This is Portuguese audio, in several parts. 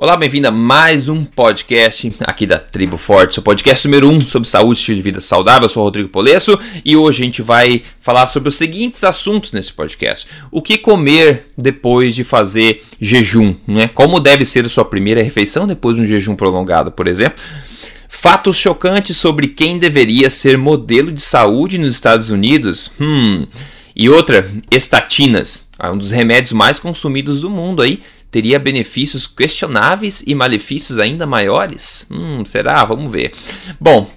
Olá, bem-vindo a mais um podcast aqui da Tribo Forte, seu podcast número 1 um sobre saúde e estilo de vida saudável. Eu sou o Rodrigo Polesso e hoje a gente vai falar sobre os seguintes assuntos nesse podcast. O que comer depois de fazer jejum, né? Como deve ser a sua primeira refeição depois de um jejum prolongado, por exemplo. Fatos chocantes sobre quem deveria ser modelo de saúde nos Estados Unidos. Hum. E outra, estatinas, um dos remédios mais consumidos do mundo aí teria benefícios questionáveis e malefícios ainda maiores? Hum, será? Vamos ver. Bom,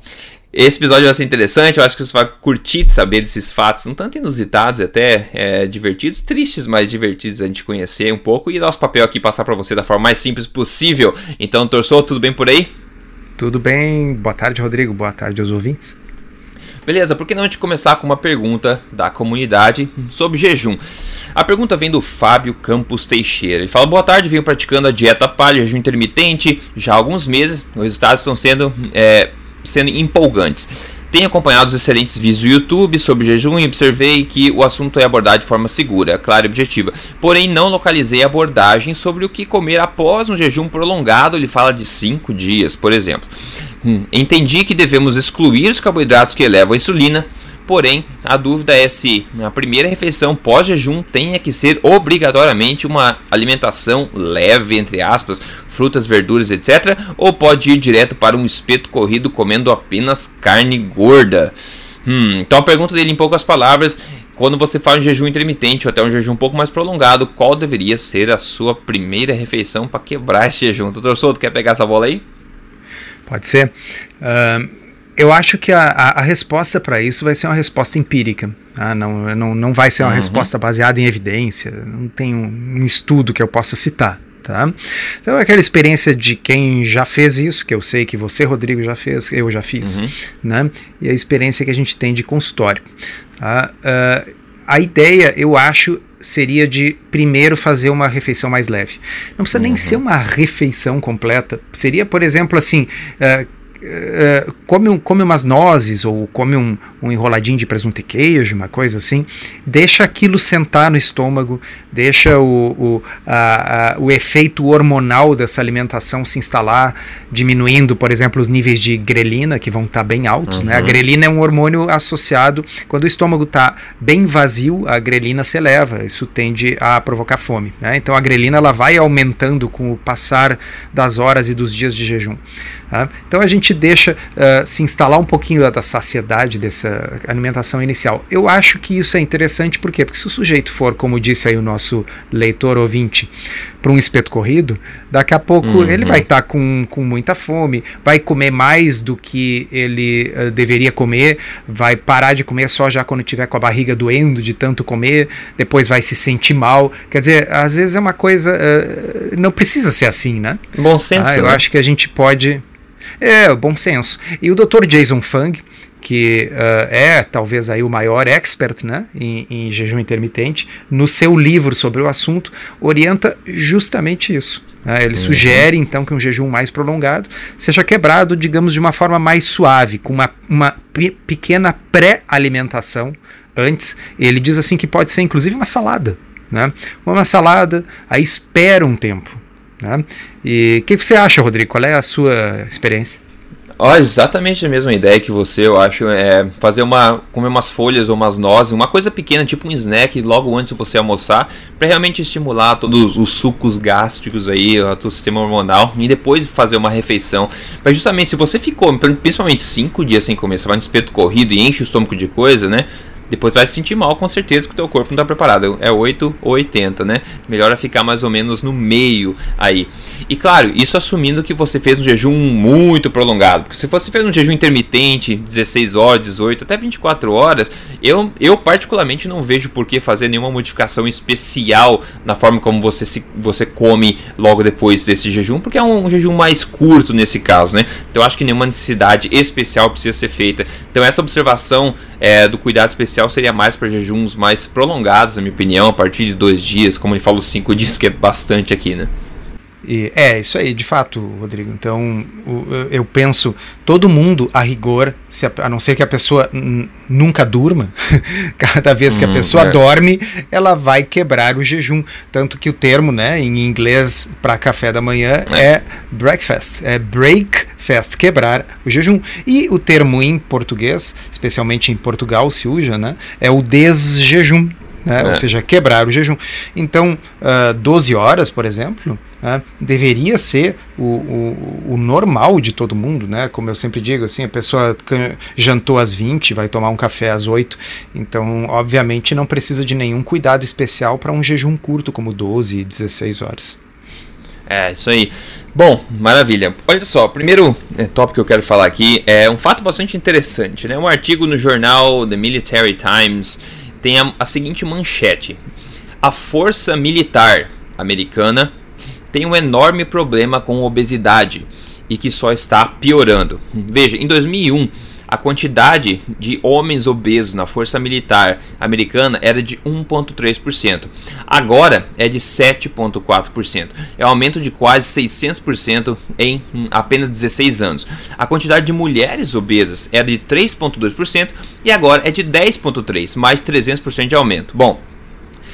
esse episódio vai ser interessante, eu acho que você vai curtir de saber desses fatos, um tanto inusitados e até é, divertidos, tristes, mas divertidos a gente conhecer um pouco e nosso papel aqui passar para você da forma mais simples possível. Então, Torçou, tudo bem por aí? Tudo bem, boa tarde, Rodrigo, boa tarde aos ouvintes. Beleza, por que não a gente começar com uma pergunta da comunidade sobre jejum? A pergunta vem do Fábio Campos Teixeira. Ele fala: Boa tarde, venho praticando a dieta palha, jejum intermitente já há alguns meses. Os resultados estão sendo, é, sendo empolgantes. Tenho acompanhado os excelentes vídeos do YouTube sobre jejum e observei que o assunto é abordado de forma segura, clara e objetiva. Porém, não localizei abordagem sobre o que comer após um jejum prolongado. Ele fala de 5 dias, por exemplo. Hum, entendi que devemos excluir os carboidratos que elevam a insulina, porém a dúvida é se a primeira refeição pós-jejum tenha que ser obrigatoriamente uma alimentação leve, entre aspas, frutas, verduras, etc., ou pode ir direto para um espeto corrido comendo apenas carne gorda. Hum, então a pergunta dele em poucas palavras quando você faz um jejum intermitente ou até um jejum um pouco mais prolongado, qual deveria ser a sua primeira refeição para quebrar esse jejum? Doutor Souto, quer pegar essa bola aí? Pode ser. Uh, eu acho que a, a, resposta para isso vai ser uma resposta empírica. Ah, não, não, não vai ser uma uhum. resposta baseada em evidência. Não tem um, um estudo que eu possa citar. Tá? Então é aquela experiência de quem já fez isso, que eu sei que você, Rodrigo, já fez, eu já fiz, uhum. né? E a experiência que a gente tem de consultório. Tá? Uh, a ideia, eu acho, seria de primeiro fazer uma refeição mais leve. Não precisa uhum. nem ser uma refeição completa. Seria, por exemplo, assim. Uh, uh, come, um, come umas nozes ou come um, um enroladinho de presunto e queijo, uma coisa assim, deixa aquilo sentar no estômago, deixa o, o, a, a, o efeito hormonal dessa alimentação se instalar, diminuindo, por exemplo, os níveis de grelina, que vão estar tá bem altos. Uhum. Né? A uhum. grelina é um hormônio associado, quando o estômago está bem vazio, a grelina se eleva, isso tende a provocar fome. Né? Então a grelina ela vai aumentando com o passar das horas e dos dias de jejum. Tá? Então a gente gente deixa uh, se instalar um pouquinho da saciedade dessa alimentação inicial. Eu acho que isso é interessante, por quê? Porque se o sujeito for, como disse aí o nosso leitor ouvinte, para um espeto corrido, daqui a pouco uhum. ele vai estar tá com, com muita fome, vai comer mais do que ele uh, deveria comer, vai parar de comer só já quando tiver com a barriga doendo de tanto comer, depois vai se sentir mal. Quer dizer, às vezes é uma coisa. Uh, não precisa ser assim, né? Bom senso. Ah, eu né? acho que a gente pode. É, bom senso. E o Dr. Jason Fung, que uh, é talvez aí o maior expert né, em, em, jejum intermitente, no seu livro sobre o assunto, orienta justamente isso. Né? Ele uhum. sugere então que um jejum mais prolongado seja quebrado, digamos, de uma forma mais suave, com uma, uma pequena pré-alimentação antes. Ele diz assim que pode ser inclusive uma salada. Né? Uma salada, aí espera um tempo. Né? E o que, que, você acha, Rodrigo? Qual é a sua experiência? Oh, exatamente a mesma ideia que você, eu acho, é fazer uma comer umas folhas ou umas nozes, uma coisa pequena, tipo um snack, logo antes de você almoçar, para realmente estimular todos os sucos gástricos aí, o teu sistema hormonal, e depois fazer uma refeição. Para justamente, se você ficou, principalmente cinco dias sem comer, você vai no espeto corrido e enche o estômago de coisa, né? Depois vai se sentir mal com certeza que o teu corpo não está preparado. É 8 ou 80, né? Melhor é ficar mais ou menos no meio aí. E claro, isso assumindo que você fez um jejum muito prolongado. Porque se você fez um jejum intermitente, 16 horas, 18, até 24 horas, eu, eu particularmente não vejo por que fazer nenhuma modificação especial na forma como você, se, você come logo depois desse jejum, porque é um, um jejum mais curto nesse caso, né? Então eu acho que nenhuma necessidade especial precisa ser feita. Então essa observação é, do cuidado especial seria mais para jejuns mais prolongados, na minha opinião, a partir de dois dias, como ele falou, cinco dias, que é bastante aqui, né? E, é, isso aí, de fato, Rodrigo. Então, o, eu penso, todo mundo, a rigor, se a, a não ser que a pessoa nunca durma, cada vez que a hum, pessoa é. dorme, ela vai quebrar o jejum. Tanto que o termo, né, em inglês, para café da manhã é. é breakfast, é break fast, quebrar o jejum. E o termo em português, especialmente em Portugal, se usa, né, é o desjejum né? É. ou seja, quebrar o jejum. Então, uh, ah, 12 horas, por exemplo, uh, deveria ser o, o, o, normal de todo mundo, né? como eu sempre digo, assim, a pessoa jantou às 20, vai tomar um café às 8, então, obviamente, não precisa de nenhum cuidado especial para um jejum curto, como 12 e 16 horas. É, isso aí. Bom, maravilha. Olha só, o primeiro é, tópico que eu quero falar aqui é um fato bastante interessante, né? Um artigo no jornal The Military Times tem a, a seguinte manchete: A força militar americana tem um enorme problema com obesidade e que só está piorando. Veja, em 2001 a quantidade de homens obesos na força militar americana era de 1,3%. Agora é de 7,4%. É um aumento de quase 600% em apenas 16 anos. A quantidade de mulheres obesas era de 3,2% e agora é de 10,3%, mais de 300% de aumento. Bom,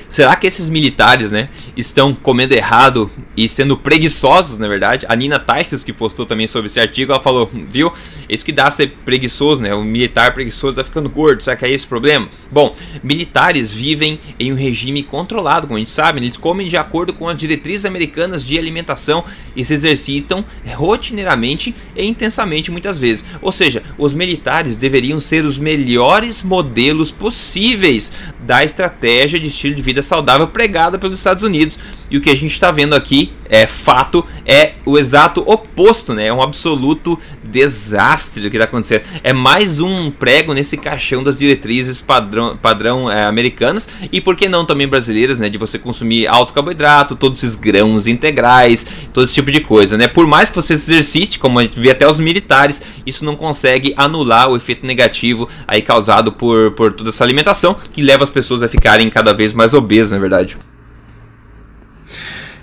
Será que esses militares, né, estão comendo errado e sendo preguiçosos, na verdade? A Nina Teichels, que postou também sobre esse artigo, ela falou, viu? Isso que dá a ser preguiçoso, né? O militar preguiçoso tá ficando gordo, será que é esse o problema? Bom, militares vivem em um regime controlado, como a gente sabe, né? eles comem de acordo com as diretrizes americanas de alimentação e se exercitam rotineiramente e intensamente muitas vezes. Ou seja, os militares deveriam ser os melhores modelos possíveis da estratégia de estilo de vida saudável pregada pelos Estados Unidos. E o que a gente está vendo aqui é fato, é o exato oposto, né? É um absoluto desastre o que está acontecendo. É mais um prego nesse caixão das diretrizes padrão, padrão é, americanas e por que não também brasileiras, né? De você consumir alto carboidrato, todos esses grãos integrais, todo esse tipo de coisa, né? Por mais que você se exercite, como a gente vê até os militares, isso não consegue anular o efeito negativo aí causado por, por toda essa alimentação que leva as pessoas a ficarem cada vez mais obesas, na verdade.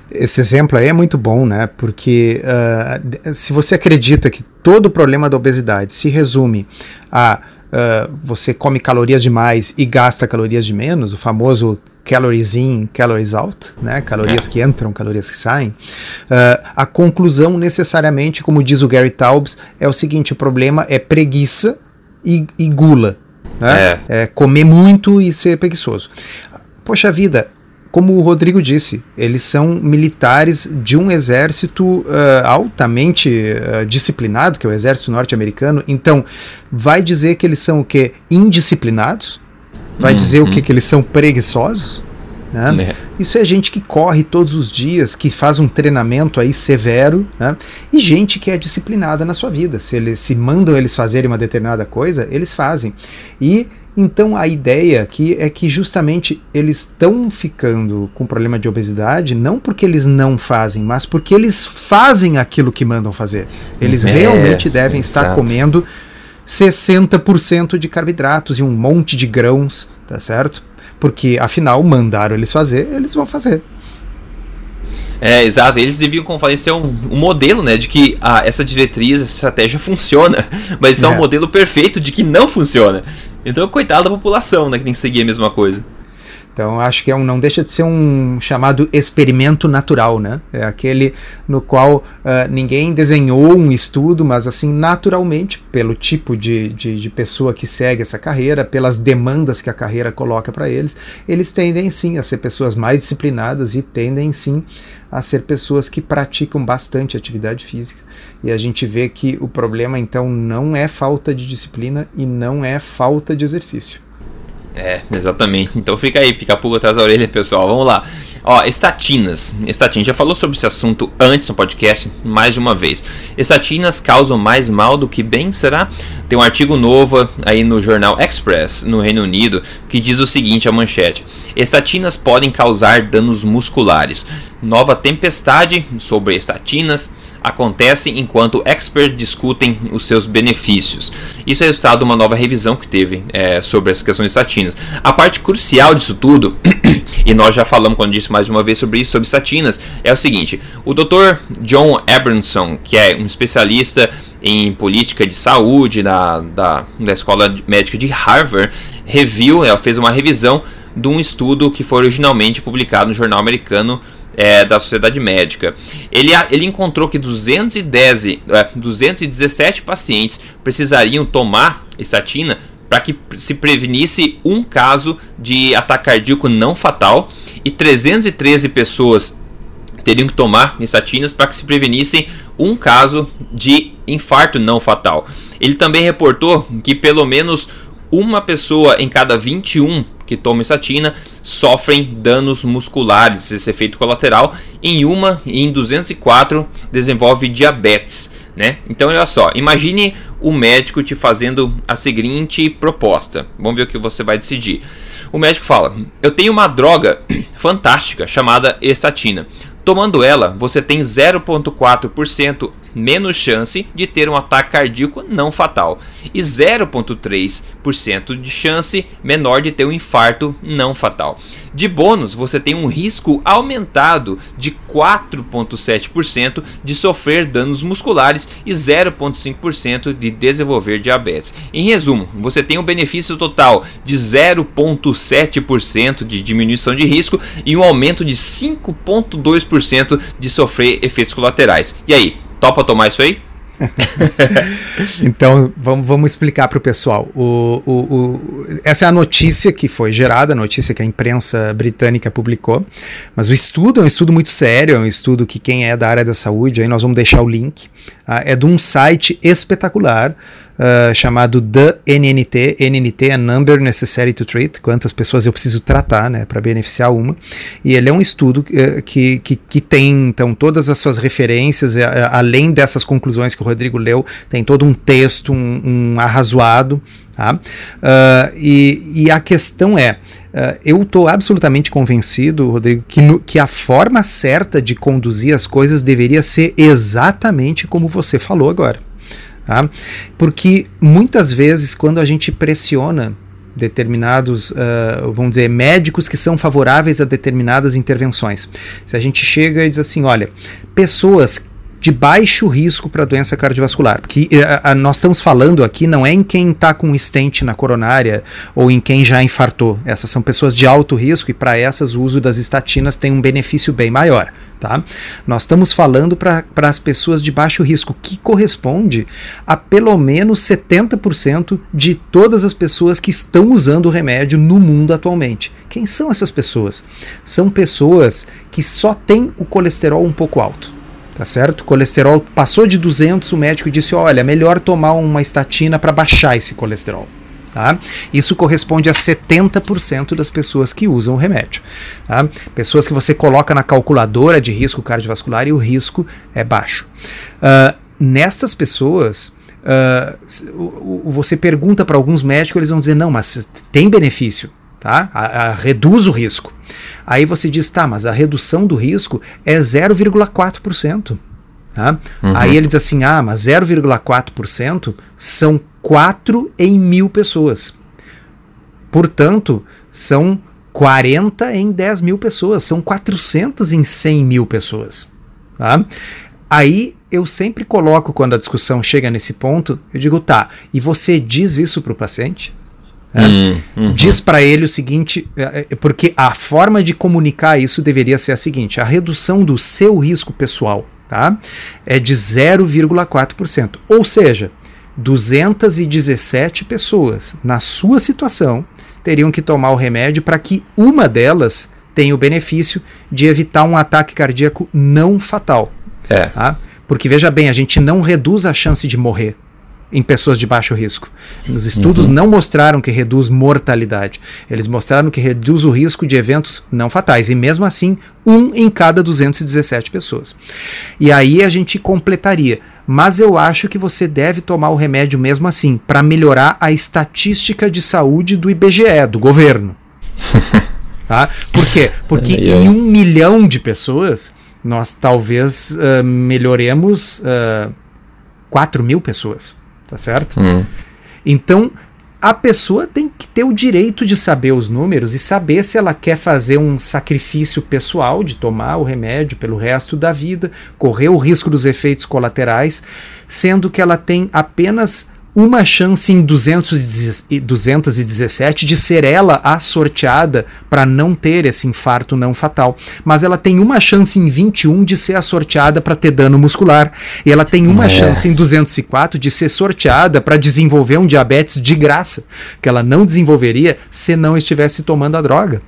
Esse exemplo aí é muito bom, né? Porque uh, se você acredita que todo o problema da obesidade se resume a uh, você come calorias demais e gasta calorias de menos, o famoso calories in, calories out, né? Calorias é. que entram, calorias que saem. Uh, a conclusão necessariamente, como diz o Gary Taubes, é o seguinte: o problema é preguiça e, e gula. Né? É. é comer muito e ser preguiçoso. Poxa vida, como o Rodrigo disse, eles são militares de um exército uh, altamente uh, disciplinado, que é o exército norte-americano. Então, vai dizer que eles são o que? Indisciplinados? Vai uhum. dizer o que? Que eles são preguiçosos? Né? É. Isso é gente que corre todos os dias, que faz um treinamento aí severo, né? e gente que é disciplinada na sua vida. Se eles se mandam eles fazerem uma determinada coisa, eles fazem. E então a ideia aqui é que justamente eles estão ficando com problema de obesidade não porque eles não fazem, mas porque eles fazem aquilo que mandam fazer. Eles é, realmente devem exato. estar comendo 60% de carboidratos e um monte de grãos, tá certo? Porque afinal mandaram eles fazer, eles vão fazer. É, exato. Eles deviam, ser um, um modelo, né? De que ah, essa diretriz, essa estratégia funciona. Mas é. é um modelo perfeito de que não funciona. Então, coitado da população, né? Que tem que seguir a mesma coisa. Então, acho que é um, não deixa de ser um chamado experimento natural, né? É aquele no qual uh, ninguém desenhou um estudo, mas assim, naturalmente, pelo tipo de, de, de pessoa que segue essa carreira, pelas demandas que a carreira coloca para eles, eles tendem sim a ser pessoas mais disciplinadas e tendem sim a ser pessoas que praticam bastante atividade física. E a gente vê que o problema então não é falta de disciplina e não é falta de exercício. É, exatamente. Então fica aí, fica a pulga atrás da orelha, pessoal. Vamos lá. Ó, estatinas. Estatinas. Já falou sobre esse assunto antes no podcast, mais de uma vez. Estatinas causam mais mal do que bem, será? Tem um artigo novo aí no jornal Express, no Reino Unido, que diz o seguinte: a manchete. Estatinas podem causar danos musculares. Nova tempestade sobre estatinas acontece enquanto experts discutem os seus benefícios. Isso é resultado de uma nova revisão que teve é, sobre essa questão de estatinas. A parte crucial disso tudo, e nós já falamos quando disse mais uma vez sobre isso, sobre estatinas, é o seguinte: o Dr. John Abramson, que é um especialista em política de saúde da, da, da Escola Médica de Harvard, reviu, ela fez uma revisão de um estudo que foi originalmente publicado no jornal americano é, da Sociedade Médica. Ele, ele encontrou que 210, é, 217 pacientes precisariam tomar estatina para que se prevenisse um caso de ataque cardíaco não fatal e 313 pessoas teriam que tomar estatinas para que se prevenissem um caso de infarto não fatal. Ele também reportou que pelo menos uma pessoa em cada 21 que toma estatina sofrem danos musculares, esse efeito colateral. Em uma, em 204, desenvolve diabetes. Né? Então, olha só, imagine o médico te fazendo a seguinte proposta. Vamos ver o que você vai decidir. O médico fala: Eu tenho uma droga fantástica chamada estatina. Tomando ela, você tem 0,4% menos chance de ter um ataque cardíaco não fatal e 0,3% de chance menor de ter um infarto não fatal. De bônus, você tem um risco aumentado de 4,7% de sofrer danos musculares e 0,5% de desenvolver diabetes. Em resumo, você tem um benefício total de 0,7% de diminuição de risco e um aumento de 5,2% de sofrer efeitos colaterais. E aí, Topa tomar isso aí? então, vamos, vamos explicar para o pessoal. essa é a notícia que foi gerada, a notícia que a imprensa britânica publicou. Mas o estudo é um estudo muito sério, é um estudo que quem é da área da saúde, aí nós vamos deixar o link, uh, é de um site espetacular uh, chamado The NNT. NNT é Number Necessary to Treat, quantas pessoas eu preciso tratar né, para beneficiar uma. E ele é um estudo uh, que, que, que, tem então todas as suas referências, uh, além dessas conclusões que o Rodrigo leu, tem todo um texto, um, um arrazoado. Tá? e, e a questão é. Uh, eu estou absolutamente convencido, Rodrigo, que, no, que a forma certa de conduzir as coisas deveria ser exatamente como você falou agora. Tá? Porque muitas vezes, quando a gente pressiona determinados, uh, vamos dizer, médicos que são favoráveis a determinadas intervenções, se a gente chega e diz assim: olha, pessoas de baixo risco para doença cardiovascular. Porque a, a, nós estamos falando aqui não é em quem está com estente na coronária ou em quem já infartou. Essas são pessoas de alto risco e para essas o uso das estatinas tem um benefício bem maior. Tá? Nós estamos falando para as pessoas de baixo risco, que corresponde a pelo menos 70% de todas as pessoas que estão usando o remédio no mundo atualmente. Quem são essas pessoas? São pessoas que só têm o colesterol um pouco alto tá certo? Colesterol passou de 200, o médico disse: olha, melhor tomar uma estatina para baixar esse colesterol. Tá? Isso corresponde a 70% das pessoas que usam o remédio. Tá? Pessoas que você coloca na calculadora de risco cardiovascular e o risco é baixo. Uh, nestas pessoas, uh, você pergunta para alguns médicos, eles vão dizer: não, mas tem benefício tá? A, a, reduz o risco. Aí você diz, tá, mas a redução do risco é 0,4%. Tá? Uhum. Aí ele diz assim, ah, mas 0,4% são 4 em mil pessoas. Portanto, são 40 em 10 mil pessoas, são 400 em 100 mil pessoas. Tá? Aí eu sempre coloco, quando a discussão chega nesse ponto, eu digo, tá, e você diz isso para o paciente? Né? Hum, uhum. Diz para ele o seguinte, é, é, porque a forma de comunicar isso deveria ser a seguinte: a redução do seu risco pessoal tá, é de 0,4%. Ou seja, 217 pessoas na sua situação teriam que tomar o remédio para que uma delas tenha o benefício de evitar um ataque cardíaco não fatal. É. Tá? Porque veja bem, a gente não reduz a chance de morrer em pessoas de baixo risco. Os estudos uhum. não mostraram que reduz mortalidade. Eles mostraram que reduz o risco de eventos não fatais. E mesmo assim, um em cada 217 pessoas. E aí a gente completaria. Mas eu acho que você deve tomar o remédio mesmo assim, para melhorar a estatística de saúde do IBGE, do governo. tá? Por quê? Porque em um milhão de pessoas, nós talvez uh, melhoremos uh, 4 mil pessoas tá certo? Hum. Então, a pessoa tem que ter o direito de saber os números e saber se ela quer fazer um sacrifício pessoal de tomar o remédio pelo resto da vida, correr o risco dos efeitos colaterais, sendo que ela tem apenas uma chance em 200, 217 de ser ela a sorteada para não ter esse infarto não fatal. Mas ela tem uma chance em 21 de ser a sorteada para ter dano muscular. E ela tem uma é. chance em 204 de ser sorteada para desenvolver um diabetes de graça, que ela não desenvolveria se não estivesse tomando a droga.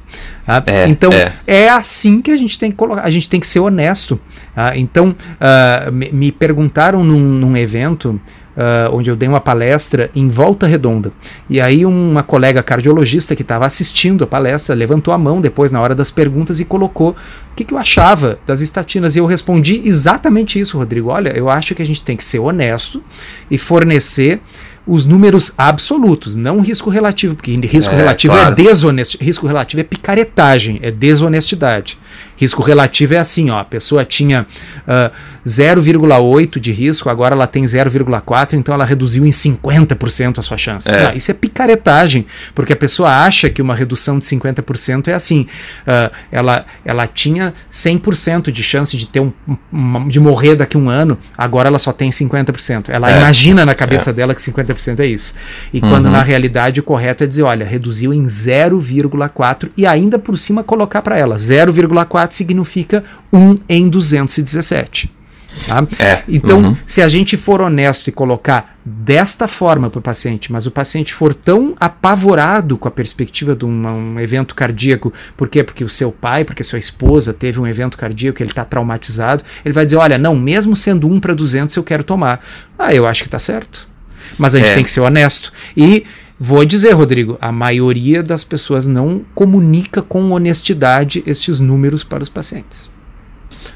Tá? É, então é. é. assim que a gente tem que colocar, a gente tem que ser honesto. Tá? Então uh, me, me, perguntaram num, num evento uh, onde eu dei uma palestra em Volta Redonda. E aí uma colega cardiologista que estava assistindo a palestra levantou a mão depois na hora das perguntas e colocou o que, que eu achava das estatinas. E eu respondi exatamente isso, Rodrigo. Olha, eu acho que a gente tem que ser honesto e fornecer os números absolutos, não risco relativo, porque risco é, relativo é claro. é desonestidade, risco relativo é picaretagem, é desonestidade. Risco relativo é assim, ó, a pessoa tinha uh, 0,8 de risco, agora ela tem 0,4, então ela reduziu em 50% a sua chance. É. Não, isso é picaretagem, porque a pessoa acha que uma redução de 50% é assim, uh, ela, ela tinha 100% de chance de ter um, um, de morrer daqui a um ano, agora ela só tem 50%. Ela é. imagina na cabeça é. dela que 50% é isso. E uhum. quando na realidade o correto é dizer, olha, reduziu em 0,4 e ainda por cima colocar para ela 0,4 significa 1 em 217. Tá? É, então, uhum. se a gente for honesto e colocar desta forma para o paciente, mas o paciente for tão apavorado com a perspectiva de um, um, evento cardíaco, por quê? Porque o seu pai, porque sua esposa teve um evento cardíaco, ele está traumatizado, ele vai dizer: olha, não, mesmo sendo 1 para 200, eu quero tomar. Ah, eu acho que está certo. Mas a gente é. tem que ser honesto. E Vou dizer, Rodrigo, a maioria das pessoas não comunica com honestidade estes números para os pacientes.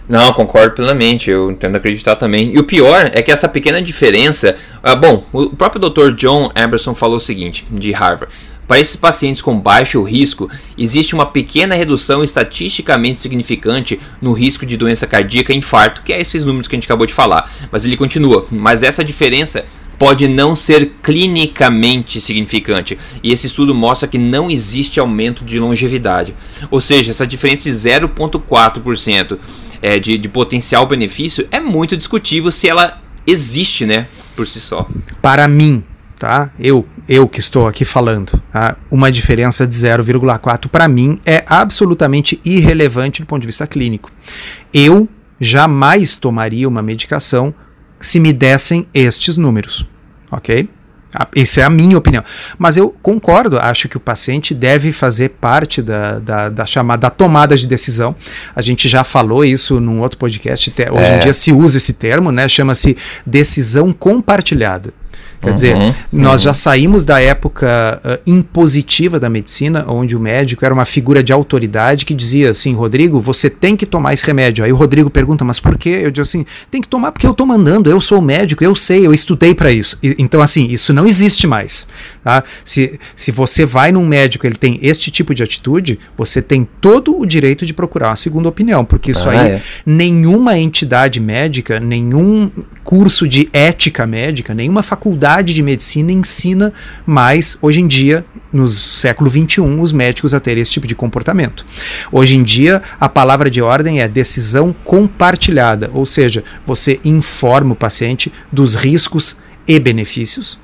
Não, concordo plenamente, eu entendo acreditar também. E o pior é que essa pequena diferença. Ah, bom, o próprio Dr. John Emerson falou o seguinte, de Harvard. Para esses pacientes com baixo risco, existe uma pequena redução estatisticamente significante no risco de doença cardíaca e infarto, que é esses números que a gente acabou de falar. Mas ele continua, mas essa diferença pode não ser clinicamente significante. E esse estudo mostra que não existe aumento de longevidade. Ou seja, essa diferença de 0,4% é, de, de potencial benefício é muito discutível se ela existe, né, por si só. Para mim, tá? Eu, eu que estou aqui falando, tá? uma diferença de 0,4 para mim é absolutamente irrelevante do ponto de vista clínico. Eu jamais tomaria uma medicação se me dessem estes números, ok? Isso é a minha opinião. Mas eu concordo, acho que o paciente deve fazer parte da, da, da chamada tomada de decisão. A gente já falou isso num outro podcast. Hoje é. em dia se usa esse termo, né? Chama-se decisão compartilhada. Quer uhum, dizer, nós uhum. já saímos da época uh, impositiva da medicina, onde o médico era uma figura de autoridade que dizia assim: Rodrigo, você tem que tomar esse remédio. Aí o Rodrigo pergunta, mas por quê? Eu digo assim: tem que tomar porque eu estou mandando, eu sou médico, eu sei, eu estudei para isso. E, então, assim, isso não existe mais. Tá? Se, se você vai num médico ele tem este tipo de atitude, você tem todo o direito de procurar uma segunda opinião, porque isso ah, aí, é. nenhuma entidade médica, nenhum curso de ética médica, nenhuma faculdade faculdade de medicina ensina mais, hoje em dia, no século XXI, os médicos a terem esse tipo de comportamento. Hoje em dia, a palavra de ordem é decisão compartilhada, ou seja, você informa o paciente dos riscos e benefícios,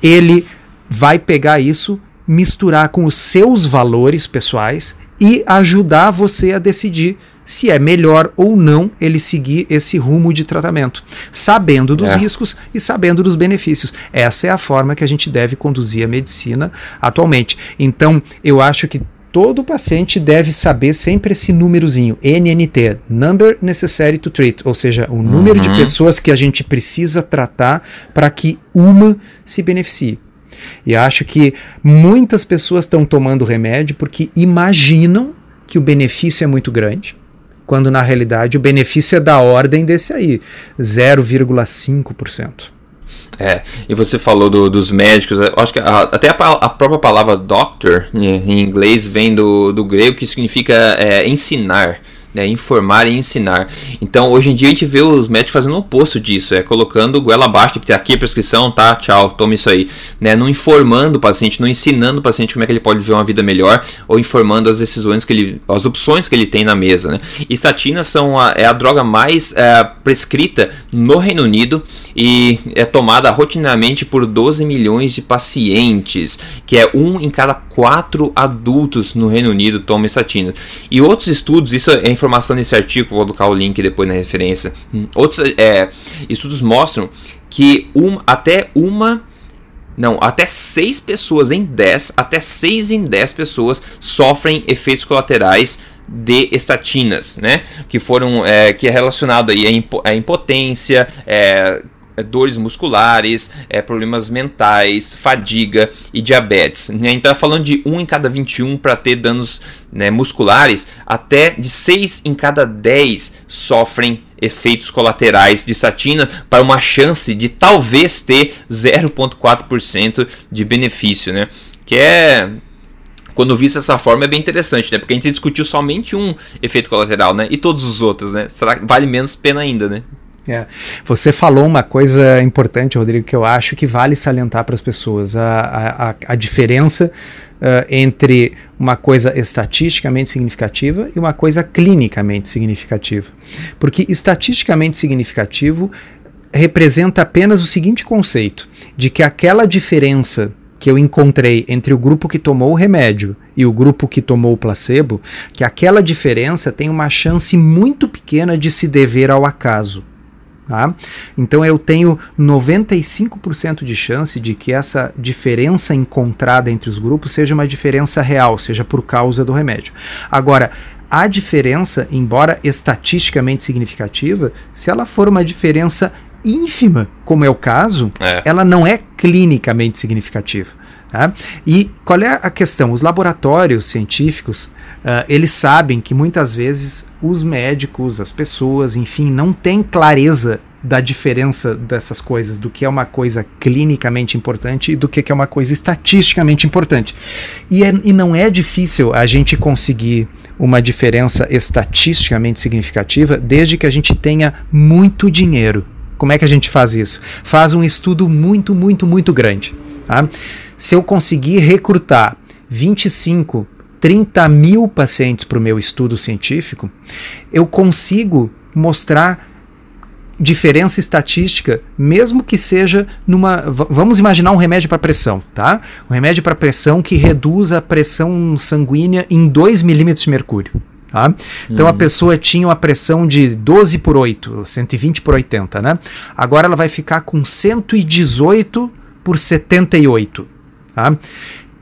ele vai pegar isso, misturar com os seus valores pessoais e ajudar você a decidir se é melhor ou não ele seguir esse rumo de tratamento, sabendo dos é. riscos e sabendo dos benefícios. Essa é a forma que a gente deve conduzir a medicina atualmente. Então, eu acho que todo paciente deve saber sempre esse númerozinho, NNT, Number Necessary to Treat, ou seja, o número uhum. de pessoas que a gente precisa tratar para que uma se beneficie. E acho que muitas pessoas estão tomando remédio porque imaginam que o benefício é muito grande quando na realidade o benefício é da ordem desse aí, 0,5%. É, e você falou do, dos médicos, acho que a, até a, a, própria palavra doctor em, em, inglês vem do, do grego que significa é, ensinar. Né, informar e ensinar. Então, hoje em dia a gente vê os médicos fazendo o oposto disso, é colocando goela abaixo, que aqui a prescrição, tá, tchau, tome isso aí, né, não informando o paciente, não ensinando o paciente como é que ele pode viver uma vida melhor, ou informando as decisões que ele, as opções que ele tem na mesa, né. Estatinas são a, é a droga mais é, prescrita no Reino Unido e é tomada rotineiramente por 12 milhões de pacientes, que é um em cada quatro adultos no Reino Unido toma estatina. E outros estudos, isso é informação nesse artigo, vou colocar o link depois na referência. Hum, outros é, estudos mostram que um, até uma não, até 6 pessoas em 10, até 6 em 10 pessoas sofrem efeitos colaterais de estatinas, né? Que foram é, que é relacionado aí a impotência, é, é, dores musculares, é, problemas mentais, fadiga e diabetes. Né? Então, tá falando de 1 em cada 21 para ter danos né, musculares, até de 6 em cada 10 sofrem efeitos colaterais de statina para uma chance de talvez ter 0,4% de benefício, né? Que é quando visto dessa forma é bem interessante, né? Porque a gente discutiu somente um efeito colateral, né? E todos os outros, né? Vale menos pena ainda, né? É. Você falou uma coisa importante, Rodrigo, que eu acho que vale salientar para as pessoas: a, a, a diferença uh, entre uma coisa estatisticamente significativa e uma coisa clinicamente significativa. Porque estatisticamente significativo representa apenas o seguinte conceito: de que aquela diferença que eu encontrei entre o grupo que tomou o remédio e o grupo que tomou o placebo, que aquela diferença tem uma chance muito pequena de se dever ao acaso. Tá? Então eu tenho 95% de chance de que essa diferença encontrada entre os grupos seja uma diferença real, seja por causa do remédio. Agora, a diferença, embora estatisticamente significativa, se ela for uma diferença ínfima, como é o caso, é. ela não é clinicamente significativa. Tá? E qual é a questão? Os laboratórios científicos, uh, eles sabem que muitas vezes os médicos, as pessoas, enfim, não têm clareza da diferença dessas coisas, do que é uma coisa clinicamente importante e do que é uma coisa estatisticamente importante. E, é, e não é difícil a gente conseguir uma diferença estatisticamente significativa desde que a gente tenha muito dinheiro. Como é que a gente faz isso? Faz um estudo muito, muito, muito grande. Tá? Se eu conseguir recrutar 25, 30 mil pacientes para o meu estudo científico, eu consigo mostrar diferença estatística, mesmo que seja numa. Vamos imaginar um remédio para pressão, tá? Um remédio para pressão que reduz a pressão sanguínea em 2 milímetros de mercúrio. Tá? Então uhum. a pessoa tinha uma pressão de 12 por 8, 120 por 80, né? Agora ela vai ficar com 118 por 78. Tá?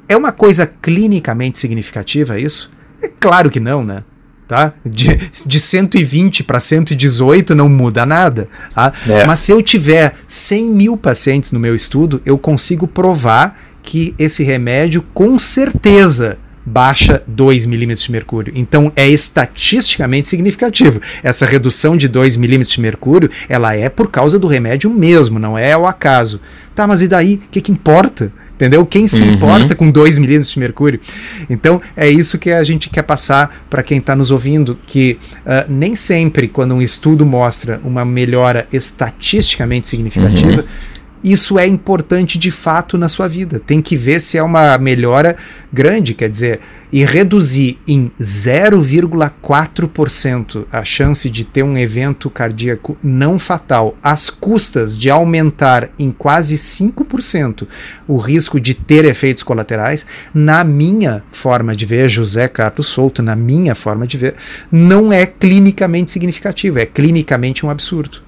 É uma coisa clinicamente significativa isso? É claro que não, né? Tá? De, de 120 para 118 não muda nada. Tá? É. Mas se eu tiver 100 mil pacientes no meu estudo, eu consigo provar que esse remédio com certeza baixa 2 milímetros de mercúrio. Então é estatisticamente significativo. Essa redução de 2 milímetros de mercúrio, ela é por causa do remédio mesmo, não é ao acaso. Tá, mas e daí? O que, que importa? Entendeu? Quem se uhum. importa com 2 milímetros de mercúrio? Então é isso que a gente quer passar para quem está nos ouvindo, que uh, nem sempre quando um estudo mostra uma melhora estatisticamente significativa, uhum isso é importante de fato na sua vida. Tem que ver se é uma melhora grande, quer dizer, e reduzir em 0,4% a chance de ter um evento cardíaco não fatal, às custas de aumentar em quase 5% o risco de ter efeitos colaterais, na minha forma de ver, José Carlos Souto, na minha forma de ver, não é clinicamente significativo, é clinicamente um absurdo.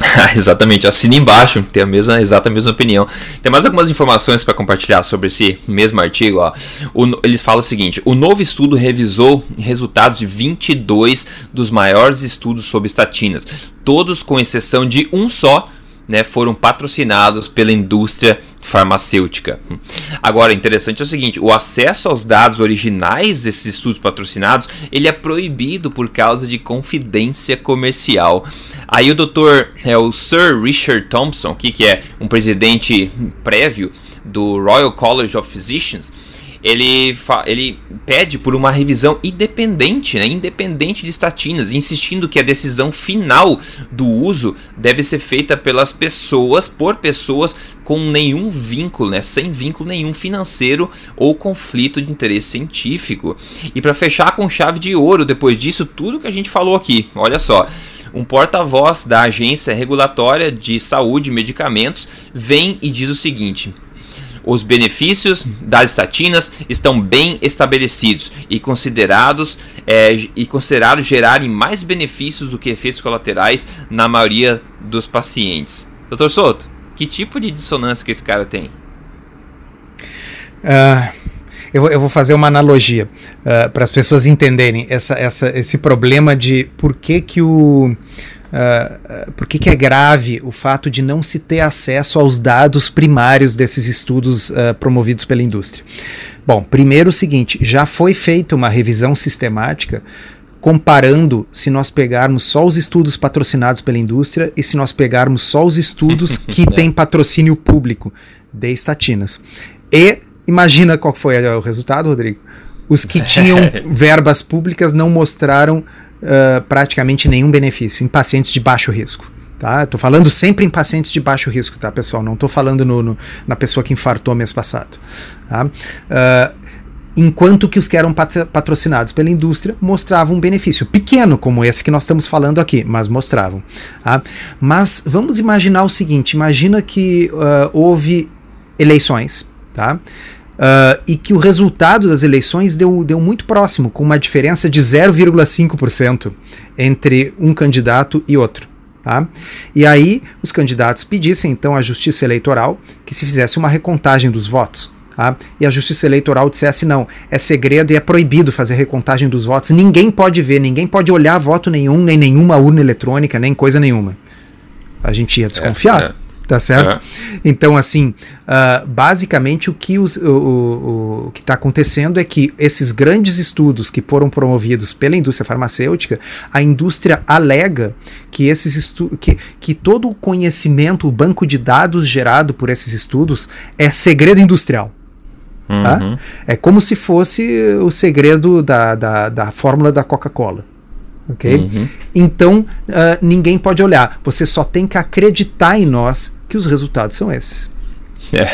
Exatamente, assina embaixo, tem a mesma, exata a mesma opinião. Tem mais algumas informações para compartilhar sobre esse mesmo artigo. Ó. O, ele fala o seguinte: o novo estudo revisou resultados de 22 dos maiores estudos sobre estatinas, todos com exceção de um só né, foram patrocinados pela indústria farmacêutica. Agora, interessante é o seguinte, o acesso aos dados originais desses estudos patrocinados, ele é proibido por causa de confidência comercial. Aí o doutor, é o Sir Richard Thompson, que, que é um presidente prévio do Royal College of Physicians, ele, ele pede por uma revisão independente, né, independente de estatinas, insistindo que a decisão final do uso deve ser feita pelas pessoas, por pessoas com nenhum vínculo, né, sem vínculo nenhum financeiro ou conflito de interesse científico. E para fechar com chave de ouro, depois disso, tudo que a gente falou aqui, olha só. Um porta-voz da Agência Regulatória de Saúde e Medicamentos vem e diz o seguinte: os benefícios das estatinas estão bem estabelecidos e considerados é, e considerados gerarem mais benefícios do que efeitos colaterais na maioria dos pacientes. Doutor Souto, que tipo de dissonância que esse cara tem? Uh, eu, eu, vou fazer uma analogia uh, para as pessoas entenderem essa, essa, esse problema de por que, que o Uh, por que, que, é grave o fato de não se ter acesso aos dados primários desses estudos uh, promovidos pela indústria? Bom, primeiro o seguinte: já foi feita uma revisão sistemática comparando se nós pegarmos só os estudos patrocinados pela indústria e se nós pegarmos só os estudos que têm patrocínio público de estatinas. E imagina qual foi o resultado, Rodrigo? Os que tinham verbas públicas não mostraram uh, praticamente nenhum benefício em pacientes de baixo risco. Tá? Tô falando sempre em pacientes de baixo risco, tá, pessoal? Não estou falando no, no, na pessoa que infartou mês passado. Tá? Uh, enquanto que os que eram patrocinados pela indústria mostravam um benefício pequeno, como esse que nós estamos falando aqui, mas mostravam. Tá? Mas vamos imaginar o seguinte: imagina que uh, houve eleições, tá? Uh, e que o resultado das eleições deu, deu muito próximo, com uma diferença de 0,5% entre um candidato e outro. Tá? E aí os candidatos pedissem então à Justiça Eleitoral que se fizesse uma recontagem dos votos. Tá? E a Justiça Eleitoral dissesse: não, é segredo e é proibido fazer recontagem dos votos, ninguém pode ver, ninguém pode olhar voto nenhum, nem nenhuma urna eletrônica, nem coisa nenhuma. A gente ia desconfiar. É, é tá certo? É. Então, assim, uh, basicamente o que os, o, o, o que está acontecendo é que esses grandes estudos que foram promovidos pela indústria farmacêutica, a indústria alega que esses estudos, que, que todo o conhecimento, o banco de dados gerado por esses estudos é segredo industrial. Tá? Uhum. É como se fosse o segredo da, da, da fórmula da Coca-Cola ok? Uhum. Então uh, ninguém pode olhar. Você só tem que acreditar em nós que os resultados são esses. É,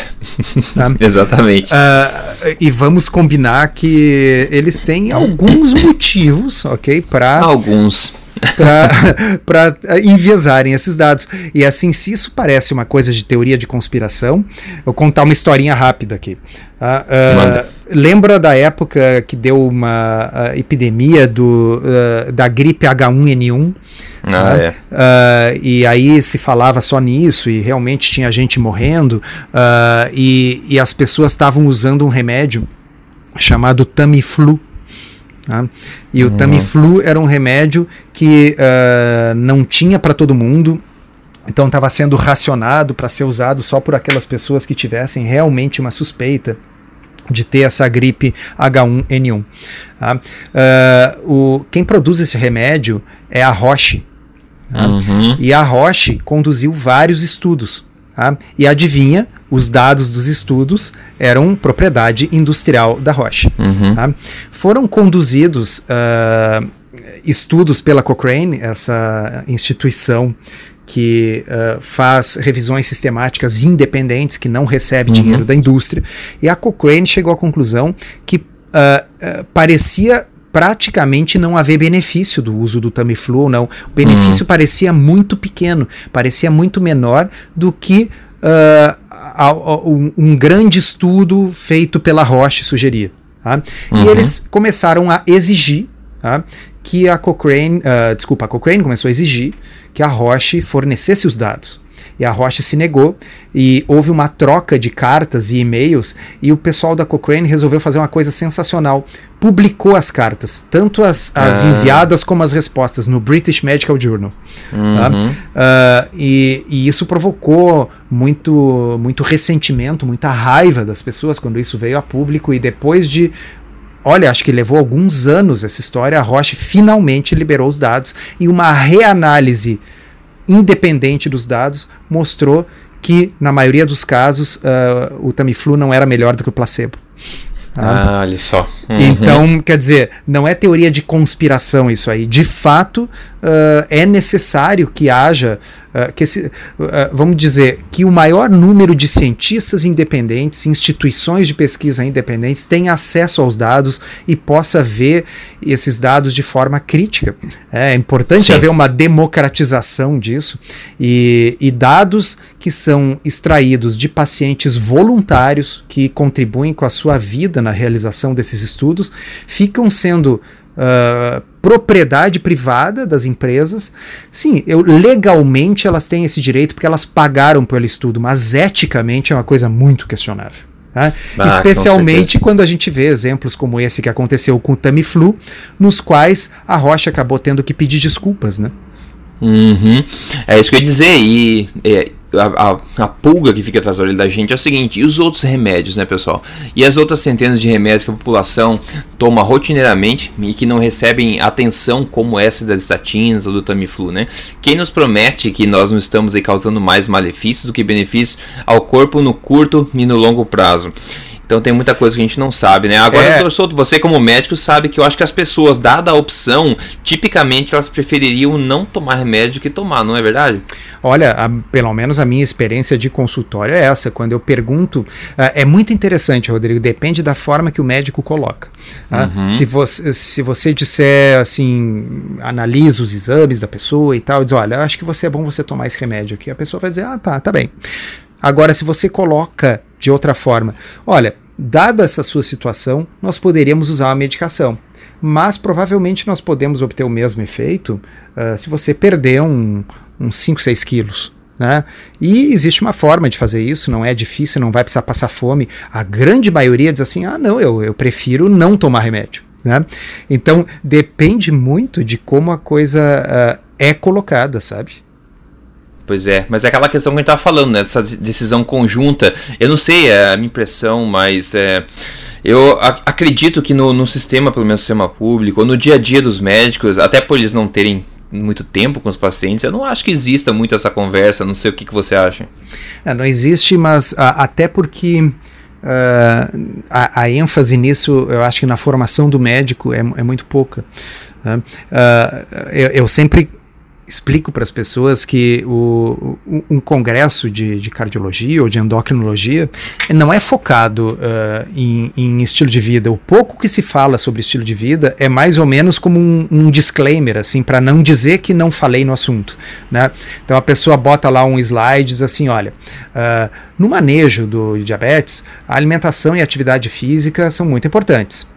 tá? exatamente. Uh, e vamos combinar que eles têm alguns motivos, ok? Para alguns para enviesarem esses dados. E assim, se isso parece uma coisa de teoria de conspiração, eu vou contar uma historinha rápida aqui. Uh, uh, lembra da época que deu uma uh, epidemia do, da gripe H1N1? Ah, é. e aí se falava só nisso e realmente tinha gente morrendo e, e as pessoas estavam usando um remédio chamado Tamiflu Tá? E uhum. o Tamiflu era um remédio que uh, não tinha para todo mundo, então estava sendo racionado para ser usado só por aquelas pessoas que tivessem realmente uma suspeita de ter essa gripe H1N1. Tá? Uh, o, quem produz esse remédio é a Roche. Tá? Uhum. E a Roche conduziu vários estudos. Tá? E adivinha, os dados dos estudos eram propriedade industrial da Roche. Uhum. Tá? Foram conduzidos uh, estudos pela Cochrane, essa instituição que uh, faz revisões sistemáticas independentes, que não recebe uhum. dinheiro da indústria, e a Cochrane chegou à conclusão que uh, parecia praticamente não haver benefício do uso do Tamiflu ou não. O benefício uhum. parecia muito pequeno, parecia muito menor do que uh, um, um, grande estudo feito pela Roche sugeria. Tá? Uhum. E eles começaram a exigir tá? que a Cochrane, uh, desculpa, a Cochrane começou a exigir que a Roche fornecesse os dados e a Roche se negou e houve uma troca de cartas e e-mails e o pessoal da Cochrane resolveu fazer uma coisa sensacional. Publicou as cartas, tanto as, as ah. enviadas como as respostas, no British Medical Journal. Tá? Uhum. Tá? Uh, e, e, isso provocou muito, muito ressentimento, muita raiva das pessoas quando isso veio a público e depois de Olha, acho que levou alguns anos essa história. A Roche finalmente liberou os dados e uma reanálise independente dos dados, mostrou que, na maioria dos casos, uh, o Tamiflu não era melhor do que o placebo. Ah, olha só. Uhum. Então, quer dizer, não é teoria de conspiração isso aí. De fato, uh, é necessário que haja, uh, que esse, uh, vamos dizer, que o maior número de cientistas independentes, instituições de pesquisa independentes, tenha acesso aos dados e possa ver esses dados de forma crítica. É importante Sim. haver uma democratização disso e, e dados que são extraídos de pacientes voluntários que contribuem com a sua vida na realização desses estudos ficam sendo uh, propriedade privada das empresas. Sim, eu, legalmente elas têm esse direito porque elas pagaram pelo estudo, mas eticamente é uma coisa muito questionável. Tá? Ah, Especialmente quando a gente vê exemplos como esse que aconteceu com o Tamiflu, nos quais a Rocha acabou tendo que pedir desculpas, né? Uhum. É isso que eu ia dizer, e é, a, a, a, pulga que fica atrás da orelha da gente é o seguinte: e os outros remédios, né, pessoal? E as outras centenas de remédios que a população toma rotineiramente e que não recebem atenção como essa das estatinas ou do Tamiflu, né? Quem nos promete que nós não estamos aí causando mais malefícios do que benefícios ao corpo no curto e no longo prazo? Então tem muita coisa que a gente não sabe, né? Agora, é... doutor Souto, você como médico sabe que eu acho que as pessoas, dada a opção, tipicamente elas prefeririam não tomar remédio que tomar, não é verdade? Olha, a, pelo menos a minha experiência de consultório é essa. Quando eu pergunto, uh, é muito interessante, Rodrigo, depende da forma que o médico coloca. Uh, uhum. se, você, se você disser assim, analisa os exames da pessoa e tal, diz, olha, acho que você é bom você tomar esse remédio aqui. A pessoa vai dizer, ah, tá, tá bem. Agora, se você coloca de outra forma, olha, dada essa sua situação, nós poderíamos usar a medicação, mas provavelmente nós podemos obter o mesmo efeito uh, se você perder um, uns 5, 6 quilos. Né? E existe uma forma de fazer isso, não é difícil, não vai precisar passar fome. A grande maioria diz assim: ah, não, eu, eu prefiro não tomar remédio. Né? Então depende muito de como a coisa uh, é colocada, sabe? Pois é, mas é aquela questão que a gente estava falando, né? Dessa decisão conjunta. Eu não sei, é a minha impressão, mas é, eu acredito que no, no sistema, pelo menos no sistema público, ou no dia a dia dos médicos, até por eles não terem muito tempo com os pacientes, eu não acho que exista muito essa conversa, não sei o que, que você acha. É, não existe, mas a, até porque uh, a, a, ênfase nisso, eu acho que na formação do médico é, é muito pouca. Uh, eu, eu sempre explico para as pessoas que o, um congresso de, de, cardiologia ou de endocrinologia não é focado uh, em, em, estilo de vida. O pouco que se fala sobre estilo de vida é mais ou menos como um, um disclaimer, assim, para não dizer que não falei no assunto. Né? Então a pessoa bota lá um slide diz assim: olha, uh, no manejo do diabetes, a alimentação e a atividade física são muito importantes.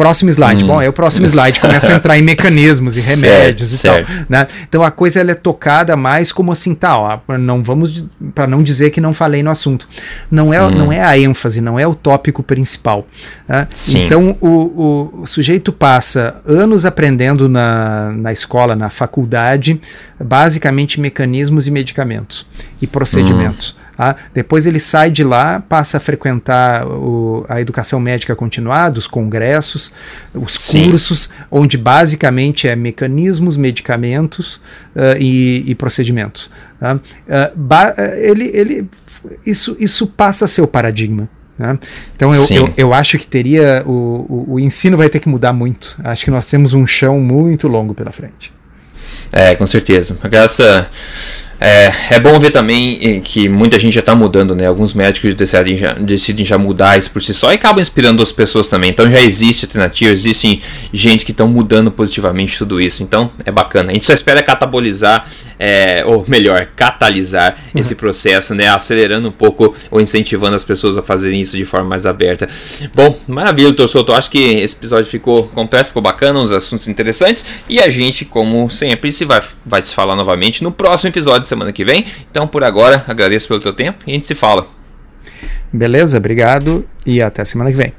Próximo slide. Hum. Bom, aí o próximo slide começa a entrar em mecanismos e remédios certo, e certo. tal. Né? Então a coisa ela é tocada mais como assim, tá, ó, não vamos para não dizer que não falei no assunto. Não é, hum. não é a ênfase, não é o tópico principal. Né? Então o, o, o, sujeito passa anos aprendendo na, na escola, na faculdade, basicamente mecanismos e medicamentos e procedimentos. Hum. Tá? Depois ele sai de lá, passa a frequentar o, a educação médica continuada, os congressos, os Sim. cursos, onde basicamente é mecanismos, medicamentos uh, e, e, procedimentos. Tá? Uh, ele, ele, isso, isso passa a ser o paradigma. Né? Então eu, eu, eu, acho que teria. O, o, o ensino vai ter que mudar muito. Acho que nós temos um chão muito longo pela frente. É, com certeza. Essa é, é bom ver também eh, que muita gente já está mudando, né? Alguns médicos decidem já, decidem já mudar isso por si só e acabam inspirando as pessoas também. Então já existe alternativa, existem gente que estão mudando positivamente tudo isso. Então é bacana. A gente só espera catabolizar, é, ou melhor, catalisar uhum. esse processo, né? Acelerando um pouco ou incentivando as pessoas a fazerem isso de forma mais aberta. Bom, maravilha, doutor Souto. Acho que esse episódio ficou completo, ficou bacana, uns assuntos interessantes. E a gente, como sempre, se vai, vai se falar novamente no próximo episódio semana que vem. Então, por agora, agradeço pelo teu tempo e a gente se fala. Beleza, obrigado e até semana que vem.